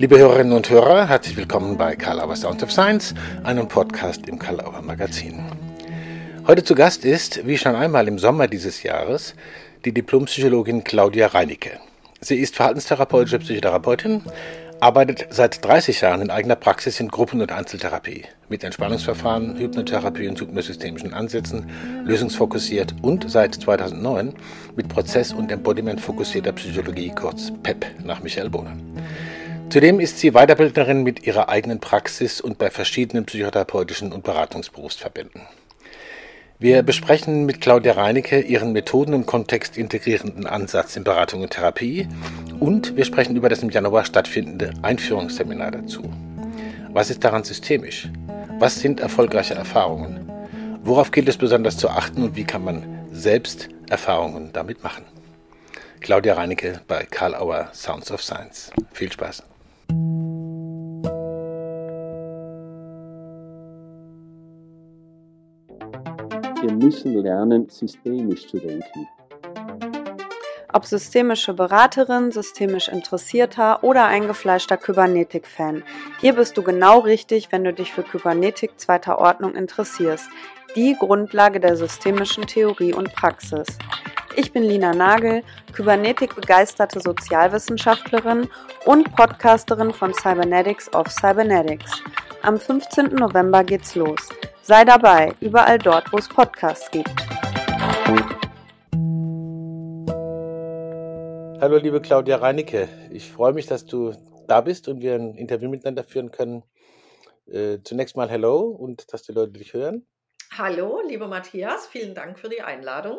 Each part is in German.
Liebe Hörerinnen und Hörer, herzlich willkommen bei Karl Auer Sound of Science, einem Podcast im Karl Auer Magazin. Heute zu Gast ist, wie schon einmal im Sommer dieses Jahres, die Diplompsychologin Claudia Reinicke. Sie ist verhaltenstherapeutische Psychotherapeutin, arbeitet seit 30 Jahren in eigener Praxis in Gruppen- und Einzeltherapie mit Entspannungsverfahren, Hypnotherapie und hypnosystemischen Ansätzen, lösungsfokussiert und seit 2009 mit Prozess- und Embodiment-fokussierter Psychologie, kurz PEP, nach Michael Bohne. Zudem ist sie Weiterbildnerin mit ihrer eigenen Praxis und bei verschiedenen psychotherapeutischen und Beratungsberufsverbänden. Wir besprechen mit Claudia Reinicke ihren Methoden- und kontextintegrierenden Ansatz in Beratung und Therapie und wir sprechen über das im Januar stattfindende Einführungsseminar dazu. Was ist daran systemisch? Was sind erfolgreiche Erfahrungen? Worauf gilt es besonders zu achten und wie kann man selbst Erfahrungen damit machen? Claudia Reinicke bei Karl Auer Sounds of Science. Viel Spaß. Wir müssen lernen, systemisch zu denken. Ob systemische Beraterin, systemisch Interessierter oder eingefleischter Kybernetik-Fan. Hier bist du genau richtig, wenn du dich für Kybernetik zweiter Ordnung interessierst. Die Grundlage der systemischen Theorie und Praxis. Ich bin Lina Nagel, Kybernetik-begeisterte Sozialwissenschaftlerin und Podcasterin von Cybernetics of Cybernetics. Am 15. November geht's los. Sei dabei, überall dort, wo es Podcasts gibt. Hallo liebe Claudia Reinicke, ich freue mich, dass du da bist und wir ein Interview miteinander führen können. Äh, zunächst mal Hello und dass die Leute dich hören. Hallo, lieber Matthias, vielen Dank für die Einladung.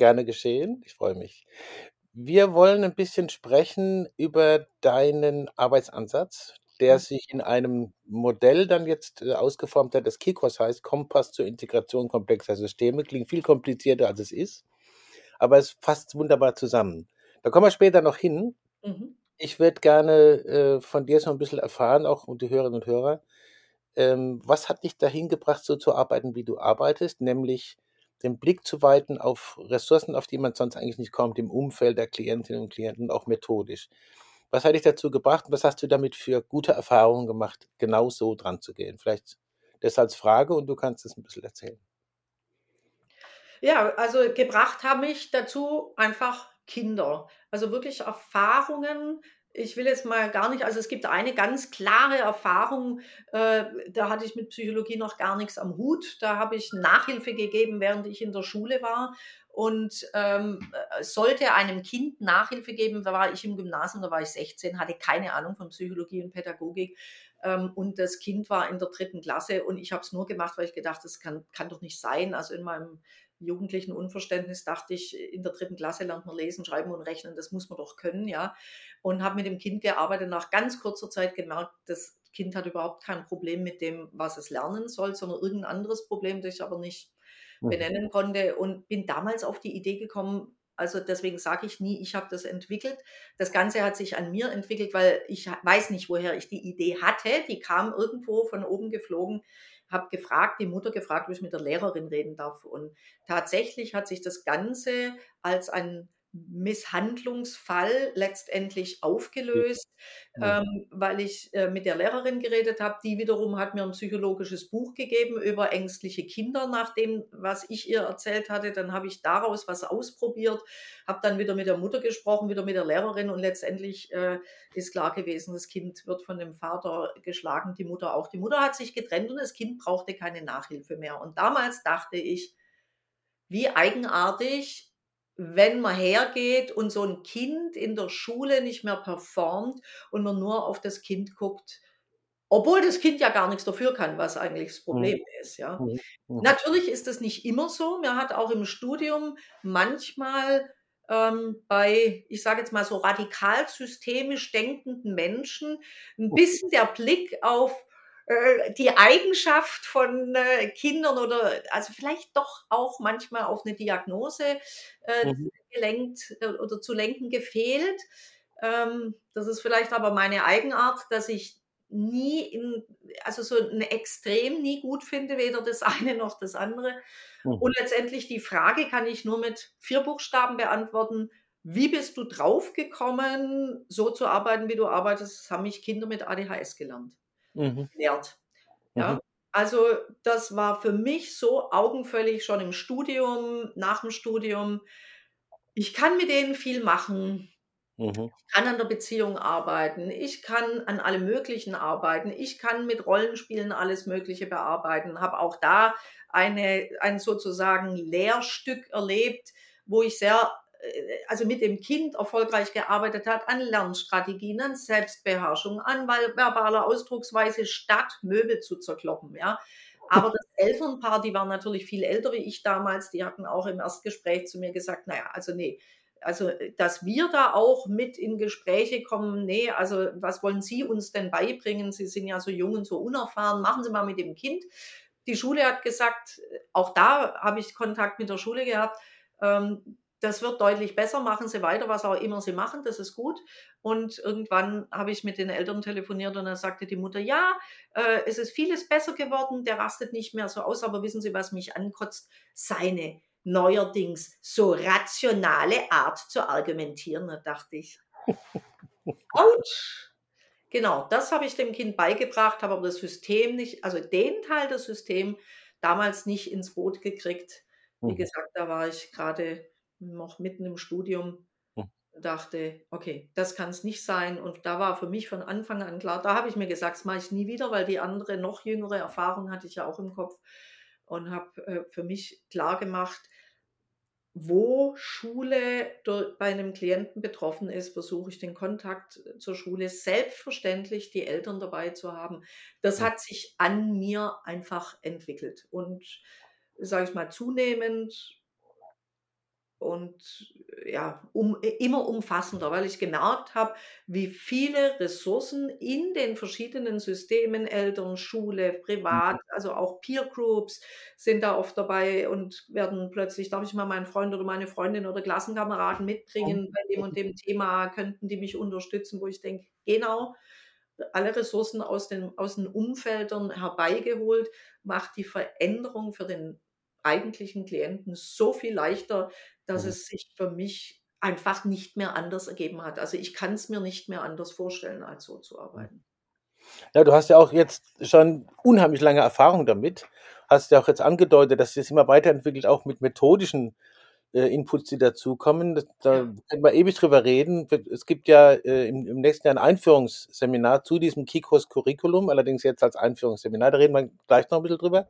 Gerne geschehen, ich freue mich. Wir wollen ein bisschen sprechen über deinen Arbeitsansatz, der sich in einem Modell dann jetzt äh, ausgeformt hat, das KIKOS heißt, Kompass zur Integration komplexer Systeme. Klingt viel komplizierter, als es ist, aber es fasst wunderbar zusammen. Da kommen wir später noch hin. Mhm. Ich würde gerne äh, von dir so ein bisschen erfahren, auch und die Hörerinnen und Hörer, ähm, was hat dich dahin gebracht, so zu arbeiten, wie du arbeitest, nämlich den Blick zu weiten auf Ressourcen, auf die man sonst eigentlich nicht kommt, im Umfeld der Klientinnen und Klienten, auch methodisch. Was hat dich dazu gebracht und was hast du damit für gute Erfahrungen gemacht, genau so dran zu gehen? Vielleicht das als Frage und du kannst es ein bisschen erzählen. Ja, also gebracht haben mich dazu einfach Kinder. Also wirklich Erfahrungen. Ich will jetzt mal gar nicht, also es gibt eine ganz klare Erfahrung, äh, da hatte ich mit Psychologie noch gar nichts am Hut. Da habe ich Nachhilfe gegeben, während ich in der Schule war. Und ähm, äh, sollte einem Kind Nachhilfe geben, da war ich im Gymnasium, da war ich 16, hatte keine Ahnung von Psychologie und Pädagogik. Ähm, und das Kind war in der dritten Klasse und ich habe es nur gemacht, weil ich gedacht, das kann, kann doch nicht sein. Also in meinem jugendlichen Unverständnis dachte ich, in der dritten Klasse lernt man lesen, schreiben und rechnen, das muss man doch können, ja. Und habe mit dem Kind gearbeitet, nach ganz kurzer Zeit gemerkt, das Kind hat überhaupt kein Problem mit dem, was es lernen soll, sondern irgendein anderes Problem, das ich aber nicht Mhm. benennen konnte und bin damals auf die Idee gekommen, also deswegen sage ich nie, ich habe das entwickelt. Das Ganze hat sich an mir entwickelt, weil ich weiß nicht, woher ich die Idee hatte. Die kam irgendwo von oben geflogen, habe gefragt, die Mutter gefragt, ob ich mit der Lehrerin reden darf. Und tatsächlich hat sich das Ganze als ein Misshandlungsfall letztendlich aufgelöst, Ja. ähm, weil ich äh, mit der Lehrerin geredet habe. Die wiederum hat mir ein psychologisches Buch gegeben über ängstliche Kinder, nach dem, was ich ihr erzählt hatte. Dann habe ich daraus was ausprobiert, habe dann wieder mit der Mutter gesprochen, wieder mit der Lehrerin und letztendlich äh, ist klar gewesen, das Kind wird von dem Vater geschlagen, die Mutter auch. Die Mutter hat sich getrennt und das Kind brauchte keine Nachhilfe mehr. Und damals dachte ich, wie eigenartig, wenn man hergeht und so ein Kind in der Schule nicht mehr performt und man nur auf das Kind guckt, obwohl das Kind ja gar nichts dafür kann, was eigentlich das Mhm. Problem ist, ja. Mhm. Mhm. Natürlich ist das nicht immer so. Mir hat auch im Studium manchmal ähm, bei, ich sage jetzt mal so radikal systemisch denkenden Menschen ein bisschen der Blick auf äh, die Eigenschaft von äh, Kindern oder also vielleicht doch auch manchmal auf eine Diagnose äh, Mhm. gelenkt äh, oder zu lenken gefehlt. Ähm, das ist vielleicht aber meine Eigenart, dass ich nie in, also so ein Extrem nie gut finde, weder das eine noch das andere. Mhm. Und letztendlich die Frage kann ich nur mit vier Buchstaben beantworten. wie bist du draufgekommen, so zu arbeiten, wie du arbeitest? Das haben mich Kinder mit ADHS gelernt, Mhm. gelehrt. Ja, Mhm. also das war für mich so augenfällig schon im Studium, nach dem Studium. Ich kann mit denen viel machen. Mhm. Ich kann an der Beziehung arbeiten. Ich kann an allem Möglichen arbeiten. Ich kann mit Rollenspielen alles Mögliche bearbeiten. Habe auch da eine, ein sozusagen Lehrstück erlebt, wo ich sehr, also mit dem Kind erfolgreich gearbeitet hat an Lernstrategien, an Selbstbeherrschung, an verbaler Ausdrucksweise, statt Möbel zu zerkloppen. Ja. Aber das Elternpaar, die waren natürlich viel älter wie ich damals, die hatten auch im Erstgespräch zu mir gesagt, naja, also nee, also dass wir da auch mit in Gespräche kommen, nee, also was wollen Sie uns denn beibringen? Sie sind ja so jung und so unerfahren, machen Sie mal mit dem Kind. Die Schule hat gesagt, auch da habe ich Kontakt mit der Schule gehabt, ähm, das wird deutlich besser, machen Sie weiter, was auch immer Sie machen, das ist gut. Und irgendwann habe ich mit den Eltern telefoniert und dann sagte die Mutter, ja, äh, es ist vieles besser geworden, der rastet nicht mehr so aus, aber wissen Sie, was mich ankotzt? Seine neuerdings so rationale Art zu argumentieren. Da dachte ich, ouch. Genau, das habe ich dem Kind beigebracht, habe aber das System nicht, also den Teil des Systems damals nicht ins Boot gekriegt. Wie Mhm. gesagt, da war ich gerade noch mitten im Studium und dachte, okay, das kann es nicht sein. Und da war für mich von Anfang an klar, da habe ich mir gesagt, das mache ich nie wieder, weil die andere, noch jüngere Erfahrung hatte ich ja auch im Kopf und habe äh, für mich klar gemacht, wo Schule durch, bei einem Klienten betroffen ist, versuche ich den Kontakt zur Schule selbstverständlich die Eltern dabei zu haben. Das hat sich an mir einfach entwickelt und sage ich mal zunehmend und ja, um, immer umfassender, weil ich gemerkt habe, wie viele Ressourcen in den verschiedenen Systemen, Eltern, Schule, privat, also auch Peer Groups sind da oft dabei und werden plötzlich, darf ich mal meinen Freund oder meine Freundin oder Klassenkameraden mitbringen bei dem und dem Thema, könnten die mich unterstützen, wo ich denke, genau, alle Ressourcen aus den, aus den Umfeldern herbeigeholt, macht die Veränderung für den eigentlichen Klienten so viel leichter, dass Mhm. es sich für mich einfach nicht mehr anders ergeben hat. Also ich kann es mir nicht mehr anders vorstellen, als so zu arbeiten. Ja, du hast ja auch jetzt schon unheimlich lange Erfahrung damit. Hast ja auch jetzt angedeutet, dass sich das immer weiterentwickelt, auch mit methodischen äh, Inputs, die dazukommen. Da Ja. können wir ewig drüber reden. Es gibt ja äh, im, im nächsten Jahr ein Einführungsseminar zu diesem Kikos Curriculum, allerdings jetzt als Einführungsseminar. Da reden wir gleich noch ein bisschen drüber,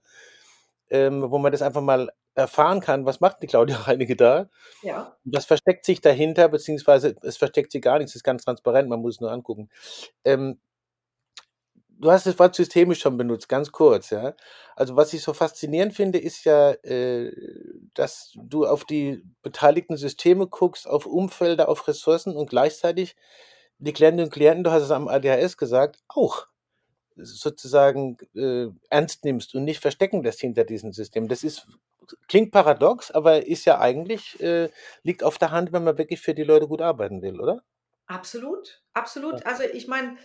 ähm, wo man das einfach mal erfahren kann. Was macht die Claudia Reinecke da? Ja, Was versteckt sich dahinter, beziehungsweise es versteckt sich gar nichts, es ist ganz transparent, man muss es nur angucken. Ähm, du hast das Wort systemisch schon benutzt, ganz kurz, ja. Also was ich so faszinierend finde, ist ja, äh, dass du auf die beteiligten Systeme guckst, auf Umfelder, auf Ressourcen und gleichzeitig die Klientinnen und Klienten, du hast es am ADHS gesagt, auch sozusagen äh, ernst nimmst und nicht verstecken lässt hinter diesem System. Das ist klingt paradox, aber ist ja eigentlich äh, liegt auf der Hand, wenn man wirklich für die Leute gut arbeiten will, oder? absolut, absolut. Also ich meine,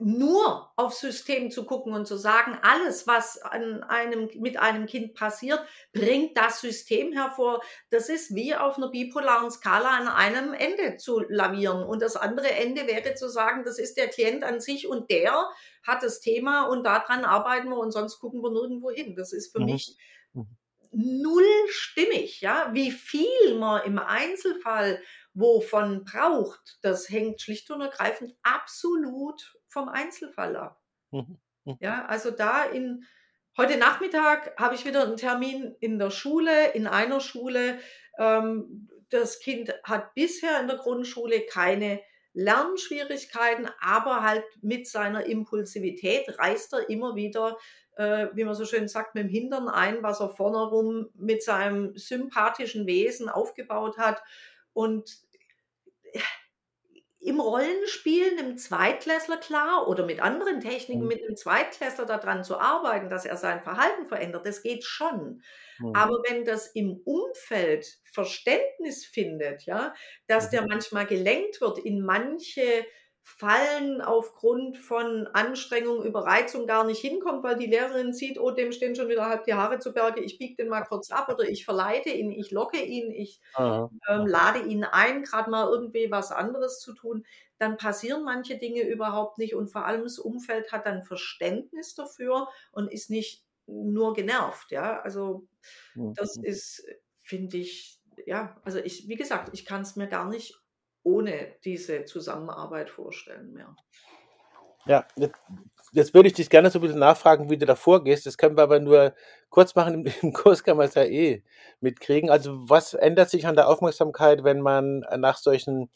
nur aufs System zu gucken und zu sagen, alles, was an einem, mit einem Kind passiert, bringt das System hervor. Das ist wie auf einer bipolaren Skala an einem Ende zu lavieren. Und das andere Ende wäre zu sagen, das ist der Klient an sich und der hat das Thema und daran arbeiten wir und sonst gucken wir nirgendwo hin. Das ist für Mhm. mich Mhm. null stimmig, ja. Wie viel man im Einzelfall wovon braucht, das hängt schlicht und ergreifend absolut vom Einzelfall ab. Mhm. Mhm. Ja, also da in heute Nachmittag habe ich wieder einen Termin in der Schule, in einer Schule. Ähm, das Kind hat bisher in der Grundschule keine Lernschwierigkeiten, aber halt mit seiner Impulsivität reißt er immer wieder, äh, wie man so schön sagt, mit dem Hintern ein, was er vorne rum mit seinem sympathischen Wesen aufgebaut hat. Und im Rollenspielen einem Zweitklässler klar oder mit anderen Techniken Mhm. mit einem Zweitklässler daran zu arbeiten, dass er sein Verhalten verändert, das geht schon. Mhm. Aber wenn das im Umfeld Verständnis findet, ja, dass Mhm. der manchmal gelenkt wird in manche Fallen aufgrund von Anstrengung, Überreizung gar nicht hinkommt, weil die Lehrerin sieht, oh, dem stehen schon wieder halb die Haare zu Berge, ich biege den mal kurz ab oder ich verleite ihn, ich locke ihn, ich ähm, lade ihn ein, gerade mal irgendwie was anderes zu tun, dann passieren manche Dinge überhaupt nicht und vor allem das Umfeld hat dann Verständnis dafür und ist nicht nur genervt, ja, also das mhm. ist, finde ich, ja, also ich, wie gesagt, ich kann es mir gar nicht ohne diese Zusammenarbeit vorstellen mehr. Ja, jetzt, jetzt, würde ich dich gerne so ein bisschen nachfragen, wie du da vorgehst. Das können wir aber nur kurz machen. Im, im Kurs kann man es ja eh mitkriegen. Also was ändert sich an der Aufmerksamkeit, wenn man nach solchen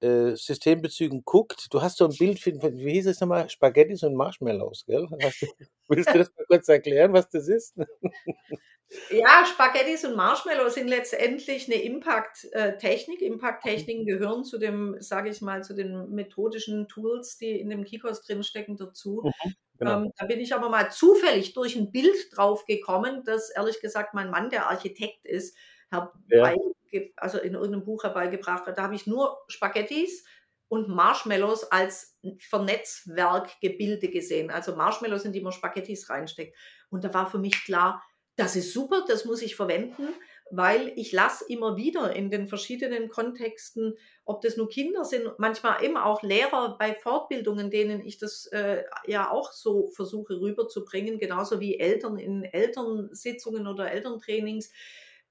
äh, Systembezügen guckt? Du hast so ein Bild, wie hieß es nochmal? Spaghettis und Marshmallows, gell? Du, willst du das mal kurz erklären, was das ist? Ja, Spaghettis und Marshmallows sind letztendlich eine Impact-Technik. Impact-Techniken gehören zu dem, sage ich mal, zu den methodischen Tools, die in dem Kikos drinstecken, dazu. Mhm, genau. ähm, da bin ich aber mal zufällig durch ein Bild drauf gekommen, das ehrlich gesagt mein Mann, der Architekt ist, herbei, ja. also in irgendeinem Buch herbeigebracht hat. Da habe ich nur Spaghettis und Marshmallows als Vernetzwerkgebilde gesehen. Also Marshmallows, in die man Spaghettis reinsteckt. Und da war für mich klar, das ist super, das muss ich verwenden, weil ich lasse immer wieder in den verschiedenen Kontexten, ob das nur Kinder sind, manchmal eben auch Lehrer bei Fortbildungen, denen ich das äh, ja auch so versuche rüberzubringen, genauso wie Eltern in Elternsitzungen oder Elterntrainings,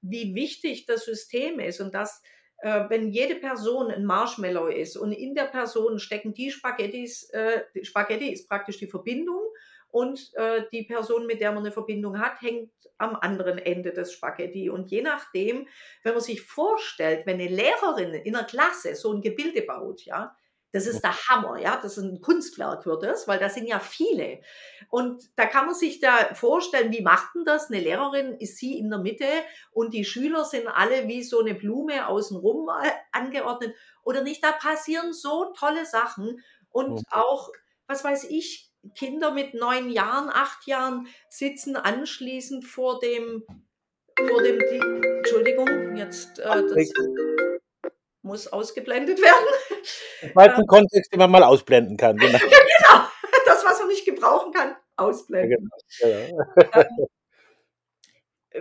wie wichtig das System ist und dass äh, wenn jede Person ein Marshmallow ist und in der Person stecken die Spaghettis, äh, Spaghetti ist praktisch die Verbindung und äh, die Person, mit der man eine Verbindung hat, hängt am anderen Ende des Spaghetti. Und je nachdem, wenn man sich vorstellt, wenn eine Lehrerin in der Klasse so ein Gebilde baut, ja, das ist der Hammer, ja, das ist ein Kunstwerk wird es, weil da sind ja viele. Und da kann man sich da vorstellen, wie macht denn das? Eine Lehrerin ist sie in der Mitte und die Schüler sind alle wie so eine Blume außenrum äh, angeordnet oder nicht? Da passieren so tolle Sachen und auch, was weiß ich, Kinder mit neun Jahren, acht Jahren sitzen anschließend vor dem, vor dem, Entschuldigung, jetzt, äh, das muss ausgeblendet werden. Weil ein Kontext, den man mal ausblenden kann. Genau. genau. das, was man nicht gebrauchen kann, ausblenden. Ja, genau. ähm,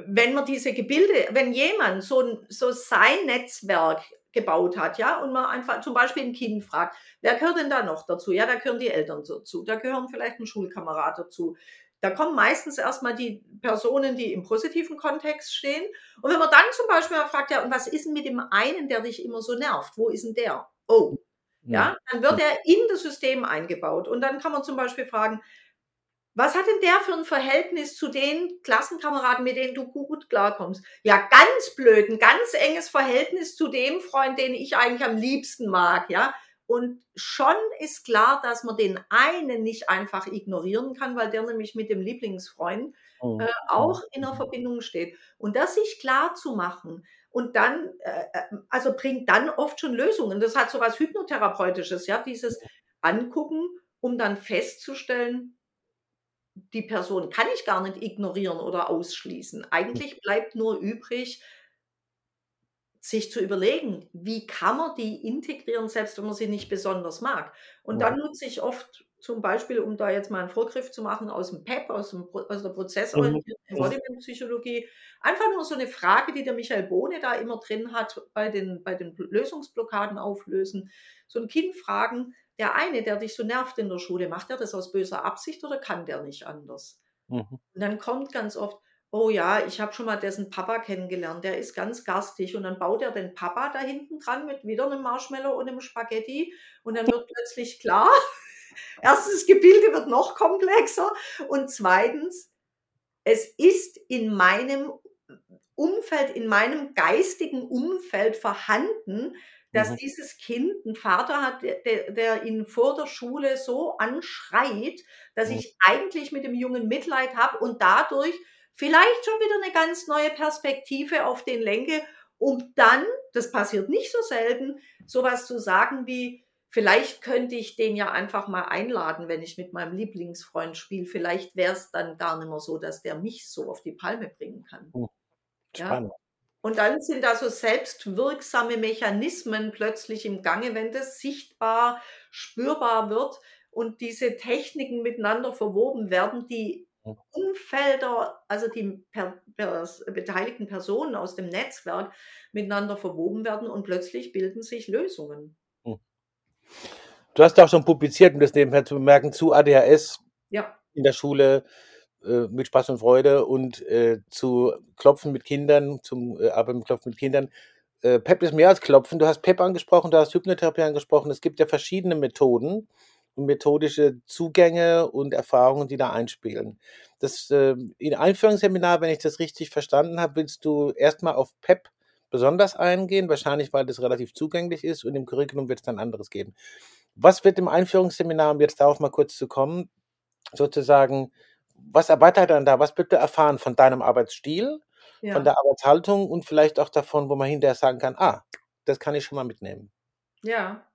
wenn man diese Gebilde, wenn jemand so, so sein Netzwerk gebaut hat, ja, und man einfach zum Beispiel ein Kind fragt, wer gehört denn da noch dazu? Ja, da gehören die Eltern dazu, da gehören vielleicht ein Schulkamerad dazu. Da kommen meistens erstmal die Personen, die im positiven Kontext stehen. Und wenn man dann zum Beispiel mal fragt, ja, und was ist denn mit dem einen, der dich immer so nervt? Wo ist denn der? Oh, ja, dann wird er in das System eingebaut. Und dann kann man zum Beispiel fragen, was hat denn der für ein Verhältnis zu den Klassenkameraden, mit denen du gut klarkommst? Ja, ganz blöd, ein ganz enges Verhältnis zu dem Freund, den ich eigentlich am liebsten mag, ja. Und schon ist klar, dass man den einen nicht einfach ignorieren kann, weil der nämlich mit dem Lieblingsfreund oh, äh, auch in einer Verbindung steht. Und das sich klar zu machen und dann, äh, äh, also bringt dann oft schon Lösungen. Das hat so was Hypnotherapeutisches, ja, dieses Angucken, um dann festzustellen, die Person kann ich gar nicht ignorieren oder ausschließen. Eigentlich bleibt nur übrig, sich zu überlegen, wie kann man die integrieren, selbst wenn man sie nicht besonders mag. Und dann nutze ich oft zum Beispiel, um da jetzt mal einen Vorgriff zu machen, aus dem PEP, aus, dem, aus der mhm. prozessorientierten Embodiment-Psychologie, einfach nur so eine Frage, die der Michael Bohne da immer drin hat, bei den, bei den Lösungsblockaden auflösen. So ein Kind fragen, der eine, der dich so nervt in der Schule, macht er das aus böser Absicht oder kann der nicht anders? Mhm. Und dann kommt ganz oft, oh ja, ich habe schon mal dessen Papa kennengelernt, der ist ganz garstig und dann baut er den Papa da hinten dran mit wieder einem Marshmallow und einem Spaghetti und dann wird plötzlich klar, erstens, das Gebilde wird noch komplexer und zweitens, es ist in meinem Umfeld, in meinem geistigen Umfeld vorhanden, dass mhm. dieses Kind einen Vater hat, der, der, ihn vor der Schule so anschreit, dass mhm. ich eigentlich mit dem Jungen Mitleid habe und dadurch vielleicht schon wieder eine ganz neue Perspektive auf den lenke, um dann, das passiert nicht so selten, sowas zu sagen wie, vielleicht könnte ich den ja einfach mal einladen, wenn ich mit meinem Lieblingsfreund spiele. Vielleicht wäre es dann gar nicht mehr so, dass der mich so auf die Palme bringen kann. Spannend. Und dann sind da so selbstwirksame Mechanismen plötzlich im Gange, wenn das sichtbar, spürbar wird und diese Techniken miteinander verwoben werden, die. Umfelder, also die per, pers, beteiligten Personen aus dem Netzwerk miteinander verwoben werden und plötzlich bilden sich Lösungen. Hm. Du hast auch schon publiziert, um das nebenher zu bemerken, zu ADHS Ja, in der Schule äh, mit Spaß und Freude und äh, zu Klopfen mit Kindern, zum äh, Arbeiten mit Klopfen mit Kindern. Äh, PEP ist mehr als Klopfen. Du hast PEP angesprochen, du hast Hypnotherapie angesprochen. Es gibt ja verschiedene Methoden und methodische Zugänge und Erfahrungen, die da einspielen. Das äh, in Einführungsseminar, wenn ich das richtig verstanden habe, willst du erstmal auf PEP besonders eingehen, wahrscheinlich weil das relativ zugänglich ist und im Curriculum wird es dann anderes geben. Was wird im Einführungsseminar, um jetzt darauf mal kurz zu kommen, sozusagen, was erweitert dann da? Was wird du erfahren von deinem Arbeitsstil, von ja, der Arbeitshaltung und vielleicht auch davon, wo man hinterher sagen kann, ah, das kann ich schon mal mitnehmen. ja.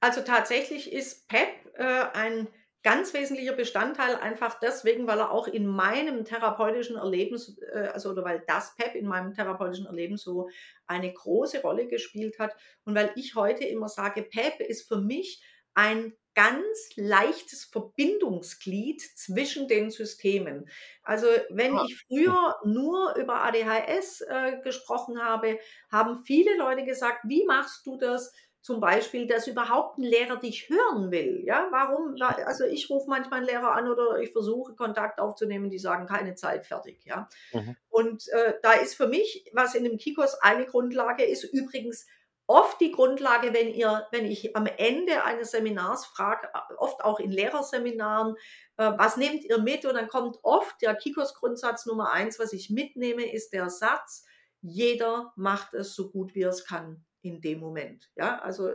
Also tatsächlich ist PEP äh, ein ganz wesentlicher Bestandteil, einfach deswegen, weil er auch in meinem therapeutischen Erleben, äh, also oder weil das PEP in meinem therapeutischen Erleben so eine große Rolle gespielt hat und weil ich heute immer sage, PEP ist für mich ein ganz leichtes Verbindungsglied zwischen den Systemen. Also wenn Ah, ich früher nur über ADHS äh, gesprochen habe, haben viele Leute gesagt, wie machst du das? Zum Beispiel, dass überhaupt ein Lehrer dich hören will. Ja, warum? Wa- Also ich rufe manchmal einen Lehrer an oder ich versuche Kontakt aufzunehmen, die sagen keine Zeit, fertig. Ja, mhm, und äh, da ist für mich, was in dem Kikos eine Grundlage ist, übrigens oft die Grundlage, wenn ihr, wenn ich am Ende eines Seminars frage, oft auch in Lehrerseminaren, äh, was nehmt ihr mit? Und dann kommt oft der Kikos-Grundsatz Nummer eins, was ich mitnehme, ist der Satz, jeder macht es so gut, wie er es kann in dem Moment. Ja, also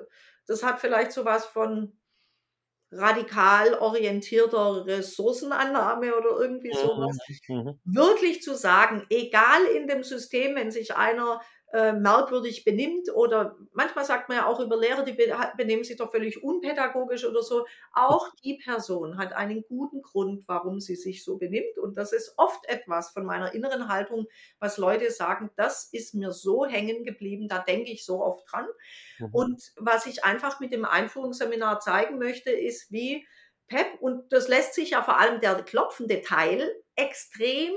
das hat vielleicht so was von radikal orientierter Ressourcenannahme oder irgendwie sowas mhm, mhm, wirklich zu sagen, egal in dem System, wenn sich einer äh, merkwürdig benimmt oder manchmal sagt man ja auch über Lehrer, die be benehmen sich doch völlig unpädagogisch oder so, auch die Person hat einen guten Grund, warum sie sich so benimmt und das ist oft etwas von meiner inneren Haltung, was Leute sagen, das ist mir so hängen geblieben, da denke ich so oft dran. Mhm, und was ich einfach mit dem Einführungsseminar zeigen möchte, ist, wie PEP, und das lässt sich ja vor allem der klopfende Teil extrem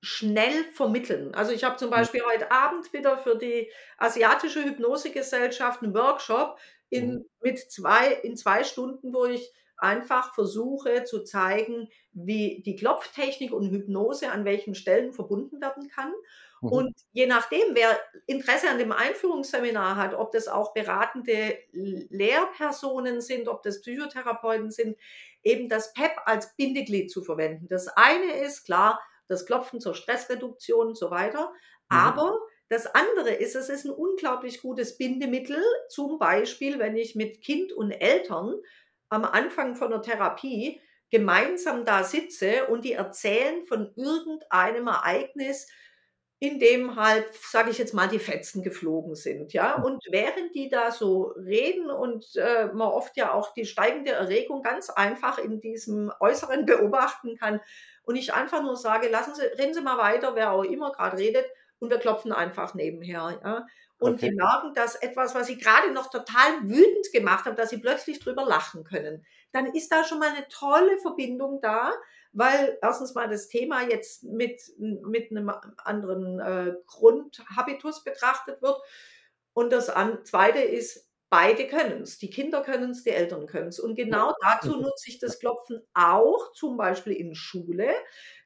schnell vermitteln. Also ich habe zum mhm, Beispiel heute Abend wieder für die Asiatische Hypnosegesellschaft einen Workshop mhm, in, mit zwei, in zwei Stunden, wo ich einfach versuche zu zeigen, wie die Klopftechnik und Hypnose an welchen Stellen verbunden werden kann. mhm, Und je nachdem, wer Interesse an dem Einführungsseminar hat, ob das auch beratende Lehrpersonen sind, ob das Psychotherapeuten sind, eben das PEP als Bindeglied zu verwenden. Das eine ist klar, das Klopfen zur Stressreduktion und so weiter. mhm, Aber das andere ist, es ist ein unglaublich gutes Bindemittel, zum Beispiel, wenn ich mit Kind und Eltern am Anfang von der Therapie gemeinsam da sitze und die erzählen von irgendeinem Ereignis, in dem halt, sage ich jetzt mal, die Fetzen geflogen sind, ja. Und während die da so reden und äh, man oft ja auch die steigende Erregung ganz einfach in diesem Äußeren beobachten kann und ich einfach nur sage, lassen Sie, reden Sie mal weiter, wer auch immer gerade redet, und wir klopfen einfach nebenher, ja. Und okay. die merken, dass etwas, was sie gerade noch total wütend gemacht haben, dass sie plötzlich drüber lachen können. Dann ist da schon mal eine tolle Verbindung da, weil erstens mal das Thema jetzt mit, mit einem anderen äh, Grundhabitus betrachtet wird. Und das an, zweite ist, beide können es. Die Kinder können es, die Eltern können es. Und genau dazu nutze ich das Klopfen auch, zum Beispiel in Schule,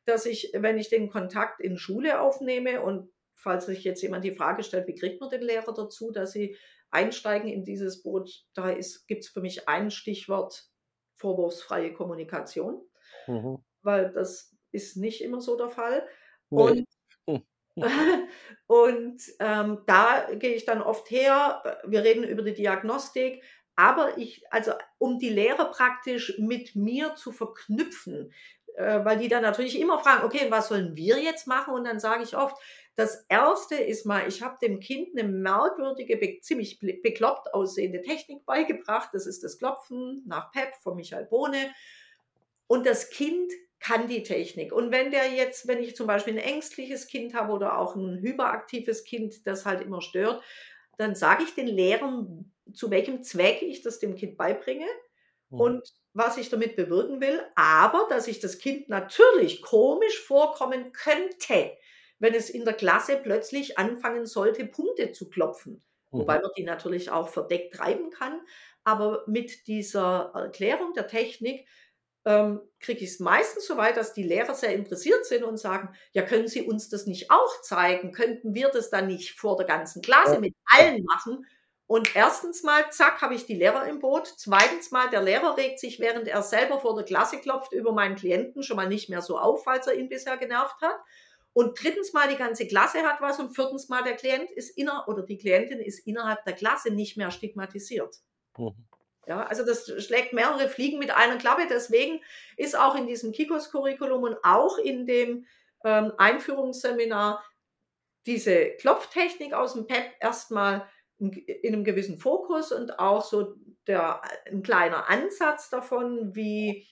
dass ich, wenn ich den Kontakt in Schule aufnehme und falls sich jetzt jemand die Frage stellt, wie kriegt man den Lehrer dazu, dass sie einsteigen in dieses Boot, da gibt es für mich ein Stichwort vorwurfsfreie Kommunikation Mhm. weil das ist nicht immer so der Fall. Nee. Und, Hm. und ähm, da gehe ich dann oft her, wir reden über die Diagnostik, aber ich, also um die Lehre praktisch mit mir zu verknüpfen, äh, weil die dann natürlich immer fragen, okay, was sollen wir jetzt machen? Und dann sage ich oft, das erste ist mal, ich habe dem Kind eine merkwürdige, be ziemlich bekloppt aussehende Technik beigebracht. Das ist das Klopfen nach PEP von Michael Bohne. Und das Kind kann die Technik. Und wenn der jetzt, wenn ich zum Beispiel ein ängstliches Kind habe oder auch ein hyperaktives Kind, das halt immer stört, dann sage ich den Lehrern, zu welchem Zweck ich das dem Kind beibringe mhm. und was ich damit bewirken will, aber dass ich das Kind natürlich komisch vorkommen könnte, wenn es in der Klasse plötzlich anfangen sollte, Punkte zu klopfen. Mhm. Wobei man die natürlich auch verdeckt treiben kann. Aber mit dieser Erklärung der Technik ähm, kriege ich es meistens so weit, dass die Lehrer sehr interessiert sind und sagen, ja, können Sie uns das nicht auch zeigen? Könnten wir das dann nicht vor der ganzen Klasse mit allen machen? Und erstens mal, zack, habe ich die Lehrer im Boot. Zweitens mal, der Lehrer regt sich, während er selber vor der Klasse klopft, über meinen Klienten schon mal nicht mehr so auf, falls er ihn bisher genervt hat. Und drittens mal, die ganze Klasse hat was. Und viertens mal, der Klient ist inner oder die Klientin ist innerhalb der Klasse nicht mehr stigmatisiert. Mhm. Ja, also das schlägt mehrere Fliegen mit einer Klappe. Deswegen ist auch in diesem Kikos-Curriculum und auch in dem ähm, Einführungsseminar diese Klopftechnik aus dem PEP erstmal in, in einem gewissen Fokus und auch so der, ein kleiner Ansatz davon, wie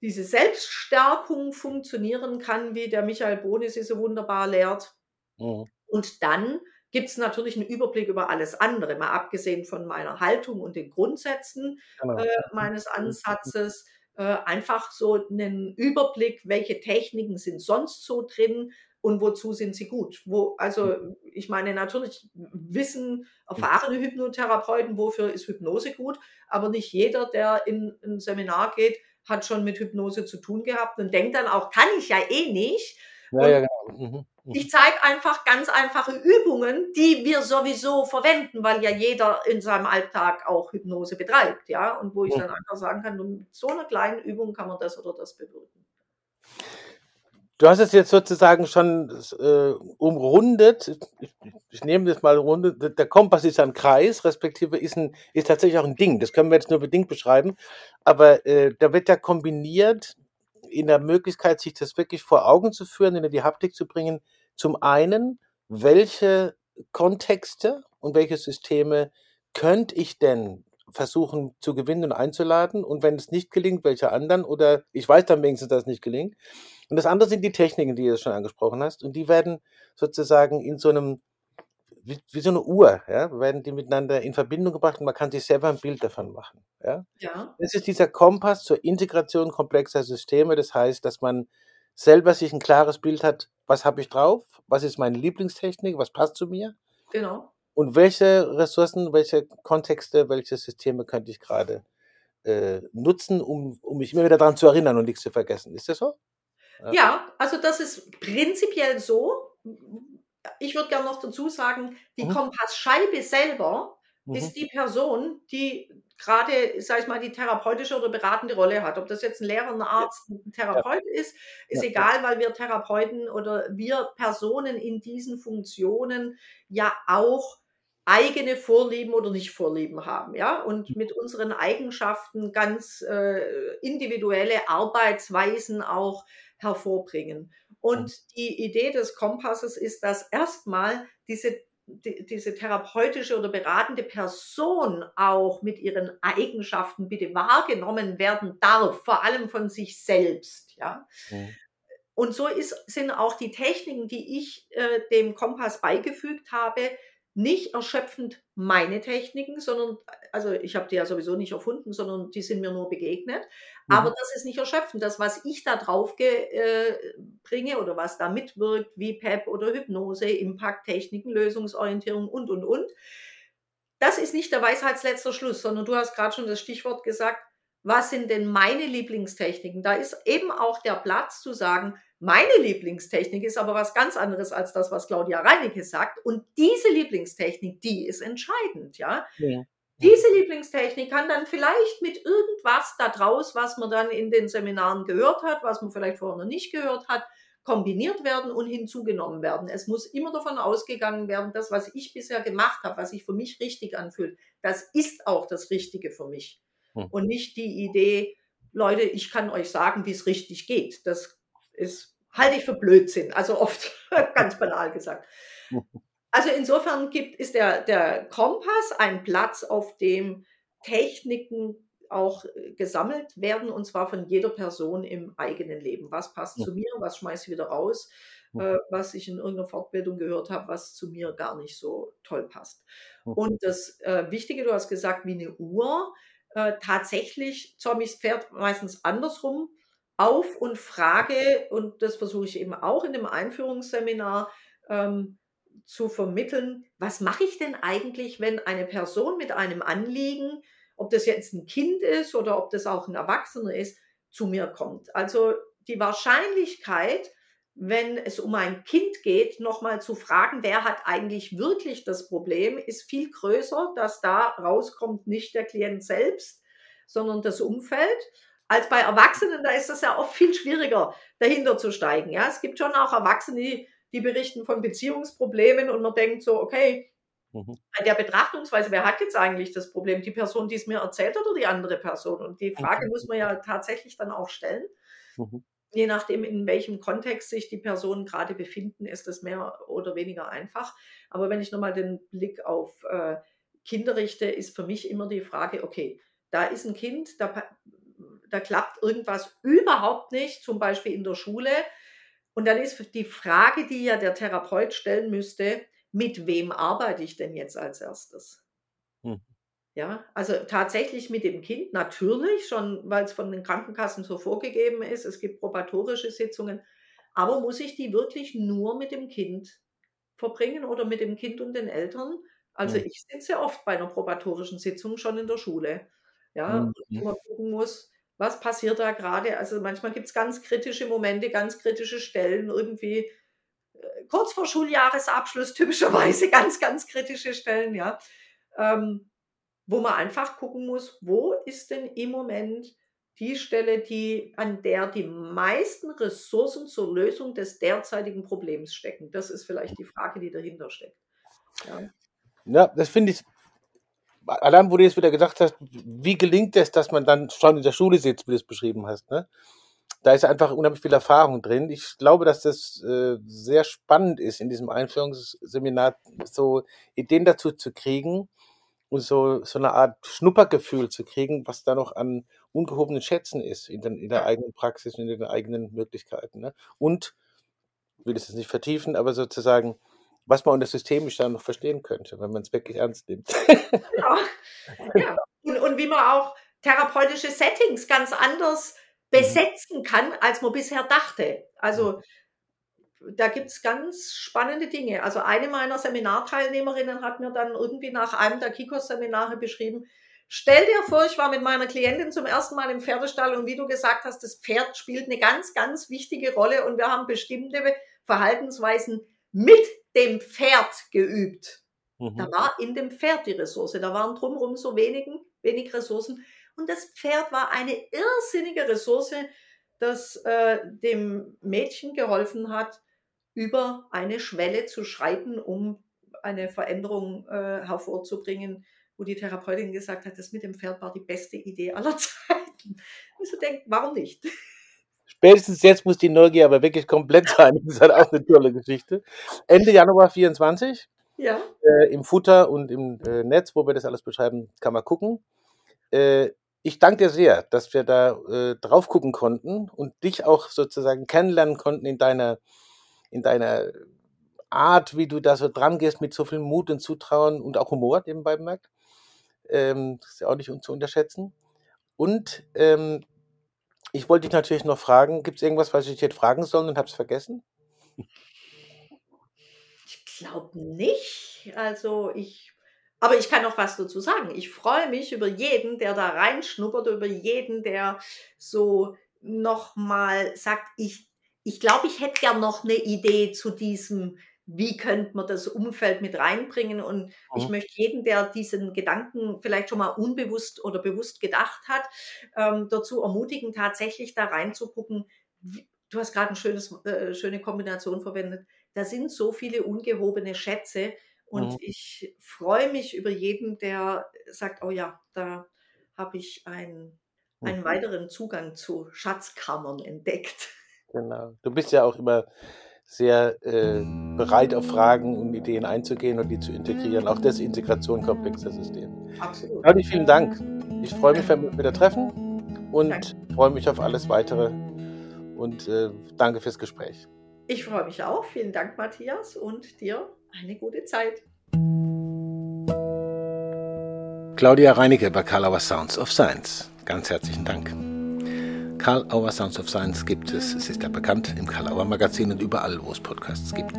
diese Selbststärkung funktionieren kann, wie der Michael Bonis sie so wunderbar lehrt. Mhm. Und dann gibt es natürlich einen Überblick über alles andere, mal abgesehen von meiner Haltung und den Grundsätzen genau. äh, meines mhm. Ansatzes. Äh, einfach so einen Überblick, welche Techniken sind sonst so drin und wozu sind sie gut. Wo, also mhm. ich meine, natürlich wissen erfahrene Hypnotherapeuten, wofür ist Hypnose gut, aber nicht jeder, der in ein Seminar geht, hat schon mit Hypnose zu tun gehabt und denkt dann auch, kann ich ja eh nicht. Ja, ja, genau. Mhm. Ich zeige einfach ganz einfache Übungen, die wir sowieso verwenden, weil ja jeder in seinem Alltag auch Hypnose betreibt, ja, und wo ich dann einfach sagen kann, mit so einer kleinen Übung kann man das oder das bewirken. Du hast es jetzt sozusagen schon äh, umrundet. Ich, ich, nehme das mal runde. Der Kompass ist ein Kreis, respektive ist, ein, ist tatsächlich auch ein Ding. Das können wir jetzt nur bedingt beschreiben. Aber äh, da wird ja kombiniert in der Möglichkeit, sich das wirklich vor Augen zu führen, in die Haptik zu bringen. Zum einen, welche Kontexte und welche Systeme könnte ich denn versuchen zu gewinnen und einzuladen? Und wenn es nicht gelingt, welche anderen? Oder ich weiß dann wenigstens, dass es nicht gelingt. Und das andere sind die Techniken, die du schon angesprochen hast. Und die werden sozusagen in so einem wie, wie so eine Uhr, ja, werden die miteinander in Verbindung gebracht und man kann sich selber ein Bild davon machen. Ja? ja. Das ist dieser Kompass zur Integration komplexer Systeme. Das heißt, dass man selber sich ein klares Bild hat, was habe ich drauf, was ist meine Lieblingstechnik, was passt zu mir. Genau. Und welche Ressourcen, welche Kontexte, welche Systeme könnte ich gerade äh, nutzen, um, um mich immer wieder daran zu erinnern und nichts zu vergessen. Ist das so? Ja, ja also das ist prinzipiell so ich würde gerne noch dazu sagen, die mhm. Kompassscheibe selber mhm. ist die Person, die gerade, sag ich mal, die therapeutische oder beratende Rolle hat. Ob das jetzt ein Lehrer, ein Arzt, ein Therapeut ja. ist, ist ja. egal, weil wir Therapeuten oder wir Personen in diesen Funktionen ja auch eigene Vorlieben oder nicht Vorlieben haben, ja, und mhm. mit unseren Eigenschaften ganz äh, individuelle Arbeitsweisen auch hervorbringen. Und die Idee des Kompasses ist, dass erstmal diese, die, diese therapeutische oder beratende Person auch mit ihren Eigenschaften bitte wahrgenommen werden darf, vor allem von sich selbst. Ja. Mhm. Und so ist, sind auch die Techniken, die ich äh, dem Kompass beigefügt habe, nicht erschöpfend meine Techniken, sondern, also ich habe die ja sowieso nicht erfunden, sondern die sind mir nur begegnet. Mhm. Aber das ist nicht erschöpfend. Das, was ich da drauf äh, bringe oder was da mitwirkt, wie PEP oder Hypnose, Impacttechniken, Lösungsorientierung und, und, und, das ist nicht der Weisheitsletzter Schluss, sondern du hast gerade schon das Stichwort gesagt, was sind denn meine Lieblingstechniken? Da ist eben auch der Platz zu sagen, meine Lieblingstechnik ist aber was ganz anderes als das, was Claudia Reinecke sagt. Und diese Lieblingstechnik, die ist entscheidend, ja. ja. Diese Lieblingstechnik kann dann vielleicht mit irgendwas da draus, was man dann in den Seminaren gehört hat, was man vielleicht vorher noch nicht gehört hat, kombiniert werden und hinzugenommen werden. Es muss immer davon ausgegangen werden, das, was ich bisher gemacht habe, was sich für mich richtig anfühlt, das ist auch das Richtige für mich. Hm. Und nicht die Idee, Leute, ich kann euch sagen, wie es richtig geht. Das ist halte ich für Blödsinn, also oft ganz banal gesagt. Also insofern gibt, ist der, der Kompass ein Platz, auf dem Techniken auch äh, gesammelt werden und zwar von jeder Person im eigenen Leben. Was passt Mhm. zu mir, was schmeiße ich wieder raus, Mhm. äh, was ich in irgendeiner Fortbildung gehört habe, was zu mir gar nicht so toll passt. Mhm. Und das äh, Wichtige, du hast gesagt, wie eine Uhr, äh, tatsächlich zäume ich das Pferd meistens andersrum auf und frage, und das versuche ich eben auch in dem Einführungsseminar ähm, zu vermitteln, was mache ich denn eigentlich, wenn eine Person mit einem Anliegen, ob das jetzt ein Kind ist oder ob das auch ein Erwachsener ist, zu mir kommt. Also die Wahrscheinlichkeit, wenn es um ein Kind geht, nochmal zu fragen, wer hat eigentlich wirklich das Problem, ist viel größer, dass da rauskommt nicht der Klient selbst, sondern das Umfeld. Als bei Erwachsenen, da ist das ja oft viel schwieriger, dahinter zu steigen. Ja, es gibt schon auch Erwachsene, die, die berichten von Beziehungsproblemen und man denkt so, okay, Mhm. bei der Betrachtungsweise, wer hat jetzt eigentlich das Problem? Die Person, die es mir erzählt oder die andere Person? Und die Frage muss man ja tatsächlich dann auch stellen. Mhm. Je nachdem, in welchem Kontext sich die Personen gerade befinden, ist es mehr oder weniger einfach. Aber wenn ich nochmal den Blick auf äh, Kinder richte, ist für mich immer die Frage, okay, da ist ein Kind, da, da klappt irgendwas überhaupt nicht, zum Beispiel in der Schule. Und dann ist die Frage, die ja der Therapeut stellen müsste, mit wem arbeite ich denn jetzt als erstes? Ja, also tatsächlich mit dem Kind, natürlich, schon weil es von den Krankenkassen so vorgegeben ist. Es gibt probatorische Sitzungen. Aber muss ich die wirklich nur mit dem Kind verbringen oder mit dem Kind und den Eltern? Also Mhm. ich sitze oft bei einer probatorischen Sitzung schon in der Schule. Ja, Mhm. wo man gucken muss, was passiert da gerade? Also manchmal gibt es ganz kritische Momente, ganz kritische Stellen, irgendwie äh, kurz vor Schuljahresabschluss, typischerweise ganz, ganz kritische Stellen, ja. Ähm, wo man einfach gucken muss, wo ist denn im Moment die Stelle, die, an der die meisten Ressourcen zur Lösung des derzeitigen Problems stecken? Das ist vielleicht die Frage, die dahinter steckt. Ja. Ja, das finde ich, allein wo du jetzt wieder gesagt hast, wie gelingt es, dass man dann schon in der Schule sitzt, wie du es beschrieben hast, ne? Da ist einfach unheimlich viel Erfahrung drin. Ich glaube, dass das äh, sehr spannend ist, in diesem Einführungsseminar so Ideen dazu zu kriegen und so, so eine Art Schnuppergefühl zu kriegen, was da noch an ungehobenen Schätzen ist in, den, in der eigenen Praxis und in den eigenen Möglichkeiten. Ne? Und, ich will das jetzt nicht vertiefen, aber sozusagen, was man unter systemisch dann noch verstehen könnte, wenn man es wirklich ernst nimmt. Ja, ja. Und, und wie man auch therapeutische Settings ganz anders besetzen kann, als man bisher dachte. Also da gibt es ganz spannende Dinge. Also eine meiner Seminarteilnehmerinnen hat mir dann irgendwie nach einem der Kikos-Seminare beschrieben, stell dir vor, ich war mit meiner Klientin zum ersten Mal im Pferdestall und wie du gesagt hast, das Pferd spielt eine ganz, ganz wichtige Rolle und wir haben bestimmte Verhaltensweisen mit dem Pferd geübt. Da Mhm. war in dem Pferd die Ressource. Da waren drumherum so wenigen, wenig Ressourcen. Und das Pferd war eine irrsinnige Ressource, das äh, dem Mädchen geholfen hat, über eine Schwelle zu schreiten, um eine Veränderung äh, hervorzubringen, wo die Therapeutin gesagt hat, das mit dem Pferd war die beste Idee aller Zeiten. Und so denkt, warum nicht? Spätestens jetzt muss die Neugier aber wirklich komplett sein. Das ist halt auch eine tolle Geschichte. Ende Januar 24 Ja, äh, im Futter und im äh, Netz, wo wir das alles beschreiben, kann man gucken. Äh, ich danke dir sehr, dass wir da äh, drauf gucken konnten und dich auch sozusagen kennenlernen konnten in deiner, in deiner Art, wie du da so dran gehst, mit so viel Mut und Zutrauen und auch Humor nebenbei bemerkt. Ähm, das ist ja auch nicht zu unterschätzen. Und ähm, ich wollte dich natürlich noch fragen, gibt es irgendwas, was ich hätte fragen sollen und habe es vergessen? ich glaube nicht. Also ich, aber ich kann noch was dazu sagen. Ich freue mich über jeden, der da reinschnuppert, über jeden, der so nochmal sagt, ich, ich glaube, ich hätte gern noch eine Idee zu diesem, wie könnte man das Umfeld mit reinbringen. Und ich Mhm. möchte jeden, der diesen Gedanken vielleicht schon mal unbewusst oder bewusst gedacht hat, ähm, dazu ermutigen, tatsächlich da reinzugucken. Du hast gerade eine schönes, äh, schöne Kombination verwendet. Da sind so viele ungehobene Schätze. Und Mhm. ich freue mich über jeden, der sagt, oh ja, da habe ich einen, einen Mhm. weiteren Zugang zu Schatzkammern entdeckt. Genau. Du bist ja auch immer sehr äh, bereit, auf Fragen und Ideen einzugehen und die zu integrieren. Auch das Integration komplexer Systeme. Absolut. Claudi, vielen Dank. Ich freue mich, wenn wir wieder treffen und Danke. freue mich auf alles weitere. Und äh, danke fürs Gespräch. Ich freue mich auch. Vielen Dank, Matthias, und dir eine gute Zeit. Claudia Reinecke bei Karl Auer Sounds of Science. Ganz herzlichen Dank. Karl Auer Sounds of Science gibt es, es ist ja bekannt, im Karl Auer Magazin und überall, wo es Podcasts gibt.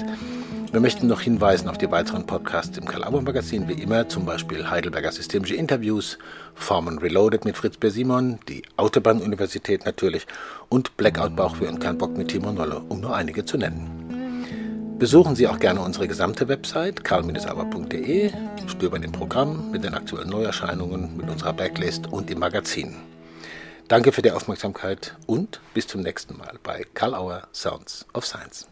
Wir möchten noch hinweisen auf die weiteren Podcasts im Karl Auer Magazin, wie immer, zum Beispiel Heidelberger Systemische Interviews, Formen Reloaded mit Fritz Bersimon, die Autobahn-Universität natürlich und Blackout Bauchweh und kein Bock mit Timo Nolle, um nur einige zu nennen. Besuchen Sie auch gerne unsere gesamte Website karl-auer.de, stöbern im Programm mit den aktuellen Neuerscheinungen, mit unserer Backlist und im Magazin. Danke für die Aufmerksamkeit und bis zum nächsten Mal bei Karl Auer Sounds of Science.